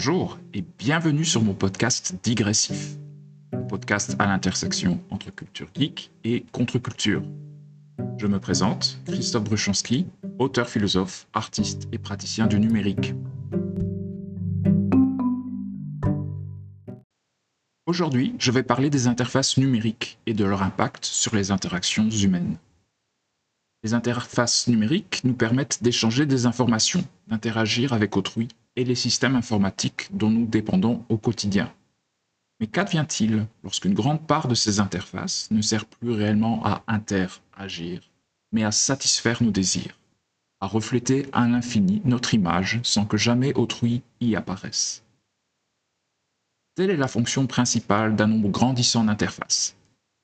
Bonjour et bienvenue sur mon podcast Digressif, podcast à l'intersection entre culture geek et contre-culture. Je me présente, Christophe Bruchonski, auteur philosophe, artiste et praticien du numérique. Aujourd'hui, je vais parler des interfaces numériques et de leur impact sur les interactions humaines. Les interfaces numériques nous permettent d'échanger des informations, d'interagir avec autrui et les systèmes informatiques dont nous dépendons au quotidien. Mais qu'advient-il lorsqu'une grande part de ces interfaces ne sert plus réellement à interagir, mais à satisfaire nos désirs, à refléter à l'infini notre image sans que jamais autrui y apparaisse? Telle est la fonction principale d'un nombre grandissant d'interfaces.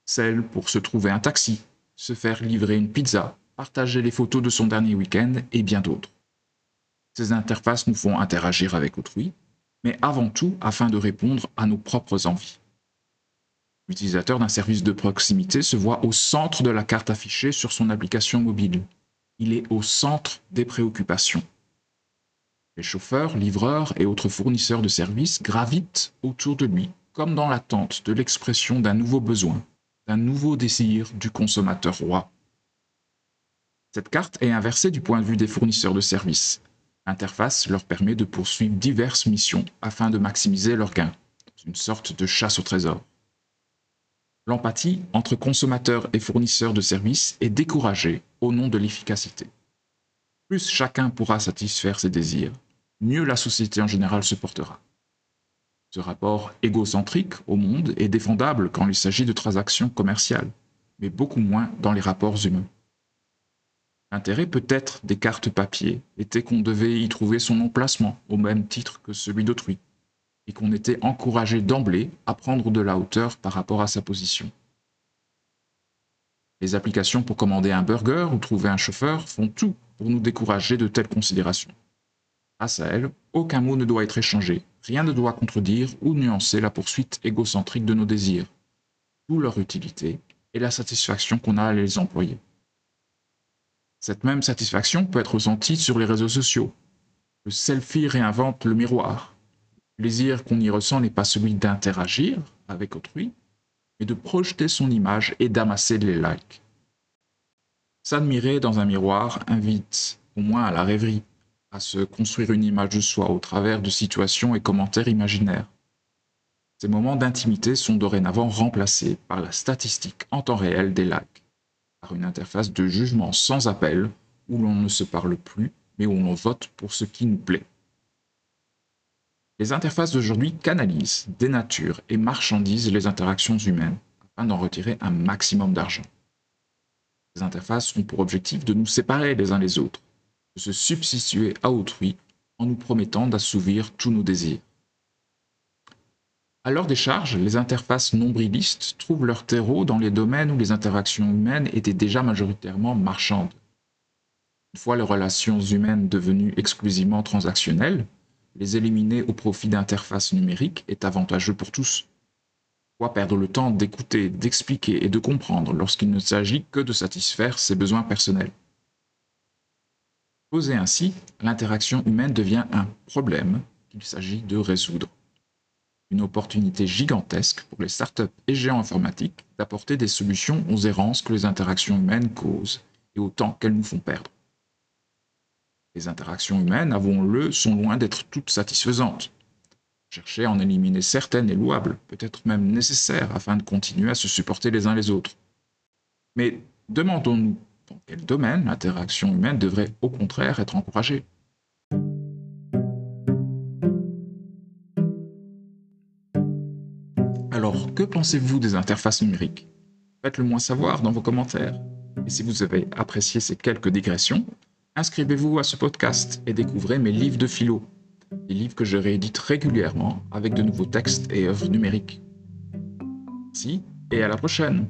Celle pour se trouver un taxi, se faire livrer une pizza, partager les photos de son dernier week-end et bien d'autres. Ces interfaces nous font interagir avec autrui, mais avant tout afin de répondre à nos propres envies. L'utilisateur d'un service de proximité se voit au centre de la carte affichée sur son application mobile. Il est au centre des préoccupations. Les chauffeurs, livreurs et autres fournisseurs de services gravitent autour de lui, comme dans l'attente de l'expression d'un nouveau besoin, d'un nouveau désir du consommateur roi. Cette carte est inversée du point de vue des fournisseurs de services. L'interface leur permet de poursuivre diverses missions afin de maximiser leurs gains, une sorte de chasse au trésor. L'empathie entre consommateurs et fournisseurs de services est découragée au nom de l'efficacité. Plus chacun pourra satisfaire ses désirs, mieux la société en général se portera. Ce rapport égocentrique au monde est défendable quand il s'agit de transactions commerciales, mais beaucoup moins dans les rapports humains. L'intérêt peut-être des cartes papier était qu'on devait y trouver son emplacement au même titre que celui d'autrui, et qu'on était encouragé d'emblée à prendre de la hauteur par rapport à sa position. Les applications pour commander un burger ou trouver un chauffeur font tout pour nous décourager de telles considérations. Grâce à elles, aucun mot ne doit être échangé, rien ne doit contredire ou nuancer la poursuite égocentrique de nos désirs, d'où leur utilité et la satisfaction qu'on a à les employer. Cette même satisfaction peut être ressentie sur les réseaux sociaux. Le selfie réinvente le miroir. Le plaisir qu'on y ressent n'est pas celui d'interagir avec autrui, mais de projeter son image et d'amasser les likes. S'admirer dans un miroir invite au moins à la rêverie, à se construire une image de soi au travers de situations et commentaires imaginaires. Ces moments d'intimité sont dorénavant remplacés par la statistique en temps réel des likes une interface de jugement sans appel où l'on ne se parle plus, mais où l'on vote pour ce qui nous plaît. Les interfaces d'aujourd'hui canalisent, dénaturent et marchandisent les interactions humaines afin d'en retirer un maximum d'argent. Les interfaces ont pour objectif de nous séparer les uns les autres, de se substituer à autrui en nous promettant d'assouvir tous nos désirs. À leur décharge, les interfaces nombrilistes trouvent leur terreau dans les domaines où les interactions humaines étaient déjà majoritairement marchandes. Une fois les relations humaines devenues exclusivement transactionnelles, les éliminer au profit d'interfaces numériques est avantageux pour tous. Pourquoi perdre le temps d'écouter, d'expliquer et de comprendre lorsqu'il ne s'agit que de satisfaire ses besoins personnels? Posé ainsi, l'interaction humaine devient un problème qu'il s'agit de résoudre une opportunité gigantesque pour les startups et géants informatiques d'apporter des solutions aux errances que les interactions humaines causent et au temps qu'elles nous font perdre. Les interactions humaines, avouons-le, sont loin d'être toutes satisfaisantes. Chercher à en éliminer certaines est louable, peut-être même nécessaire afin de continuer à se supporter les uns les autres. Mais demandons-nous dans quel domaine l'interaction humaine devrait au contraire être encouragée Alors, que pensez-vous des interfaces numériques? Faites-le moi savoir dans vos commentaires. Et si vous avez apprécié ces quelques digressions, inscrivez-vous à ce podcast et découvrez mes livres de philo, des livres que je réédite régulièrement avec de nouveaux textes et œuvres numériques. Merci et à la prochaine